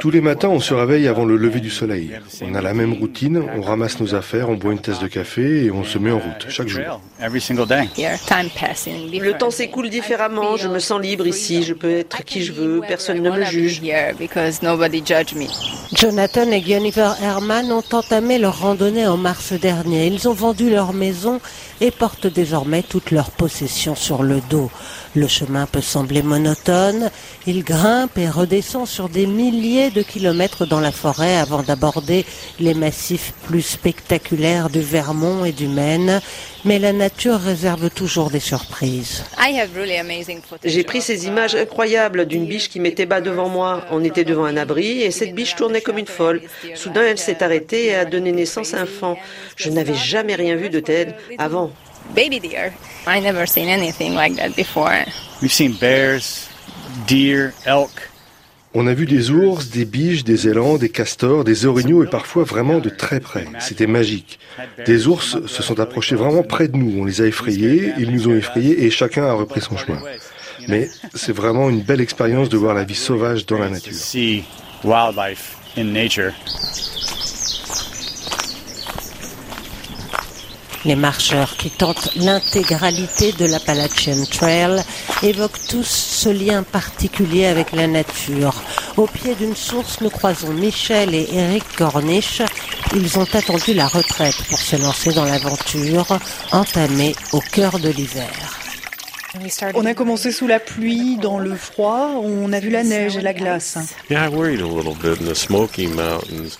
Tous les matins, on se réveille avant le lever du soleil. On a la même routine, on ramasse nos affaires, on boit une tasse de café et on se met en route chaque jour. Le temps s'écoule différemment, je me sens libre ici, je peux être qui je veux, personne ne me juge. Jonathan et Guinevere Herman ont entamé leur randonnée en mars dernier. Ils ont vendu leur maison et portent désormais toutes leurs possessions sur le dos. Le chemin peut sembler monotone, ils grimpent et redescendent sur des milliers de kilomètres dans la forêt avant d'aborder les massifs plus spectaculaires du Vermont et du Maine, mais la nature réserve toujours des surprises. J'ai pris ces images incroyables d'une biche qui mettait bas devant moi. On était devant un abri et cette biche tournait comme une folle. Soudain, elle s'est arrêtée et a donné naissance à un enfant. Je n'avais jamais rien vu de tel avant baby deer. I never seen anything like that before. We've seen bears, deer, elk. On a vu des ours, des biches, des élans, des castors, des orignaux et parfois vraiment de très près. C'était magique. Des ours se sont approchés vraiment près de nous. On les a effrayés, ils nous ont effrayés et chacun a repris son chemin. Mais c'est vraiment une belle expérience de voir la vie sauvage dans la nature. Les marcheurs qui tentent l'intégralité de l'Appalachian Trail évoquent tous ce lien particulier avec la nature. Au pied d'une source, nous croisons Michel et Eric Corniche. Ils ont attendu la retraite pour se lancer dans l'aventure entamée au cœur de l'hiver. On a commencé sous la pluie, dans le froid, on a vu la neige et la glace.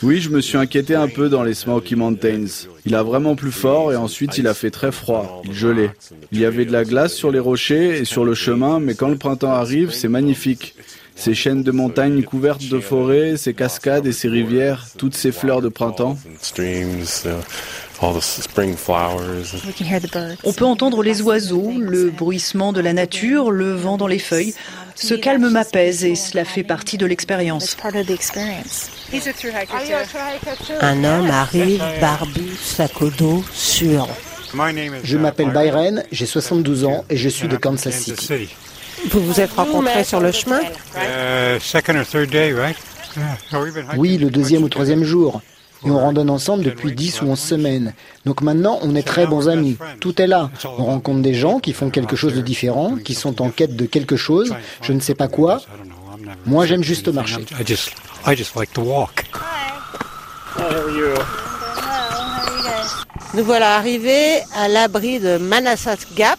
Oui, je me suis inquiété un peu dans les Smoky Mountains. Il a vraiment plu fort et ensuite il a fait très froid, il gelait. Il y avait de la glace sur les rochers et sur le chemin, mais quand le printemps arrive, c'est magnifique. Ces chaînes de montagnes couvertes de forêts, ces cascades et ces rivières, toutes ces fleurs de printemps. On peut entendre les oiseaux, le bruissement de la nature, le vent dans les feuilles. Ce calme m'apaise et cela fait partie de l'expérience. Un homme arrive, barbu, sac au dos, sûr. Je m'appelle Byron, j'ai 72 ans et je suis de Kansas City. Vous vous êtes rencontrés sur le chemin Oui, le deuxième ou troisième jour. Et on randonne ensemble depuis 10 ou 11 semaines. Donc maintenant, on est très bons amis. Tout est là. On rencontre des gens qui font quelque chose de différent, qui sont en quête de quelque chose, je ne sais pas quoi. Moi, j'aime juste marcher. Nous voilà arrivés à l'abri de Manassas Gap,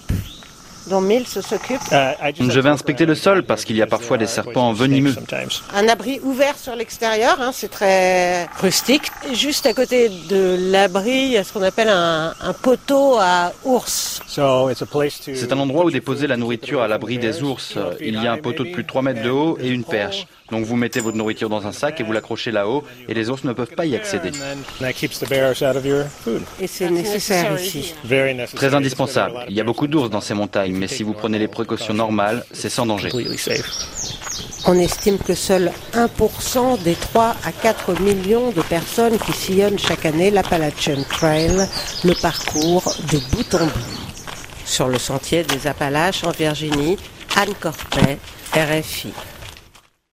Je vais inspecter le sol parce qu'il y a parfois des serpents venimeux. Un abri ouvert sur l'extérieur, hein, c'est très rustique. Juste à côté de l'abri, il y a ce qu'on appelle un, un, poteau à ours. C'est un endroit où déposer la nourriture à l'abri des ours. Il y a un poteau de plus de 3 mètres de haut et une perche. Donc vous mettez votre nourriture dans un sac et vous l'accrochez là-haut et les ours ne peuvent pas y accéder. Et c'est nécessaire ici. Très indispensable. Il y a beaucoup d'ours dans ces montagnes, mais si vous prenez les précautions normales, c'est sans danger. On estime que seul 1% des 3 à 4 millions de personnes qui sillonnent chaque année l'Appalachian Trail le parcours de bout en bout. Sur le sentier des Appalaches en Virginie, Anne Corpet, RFI.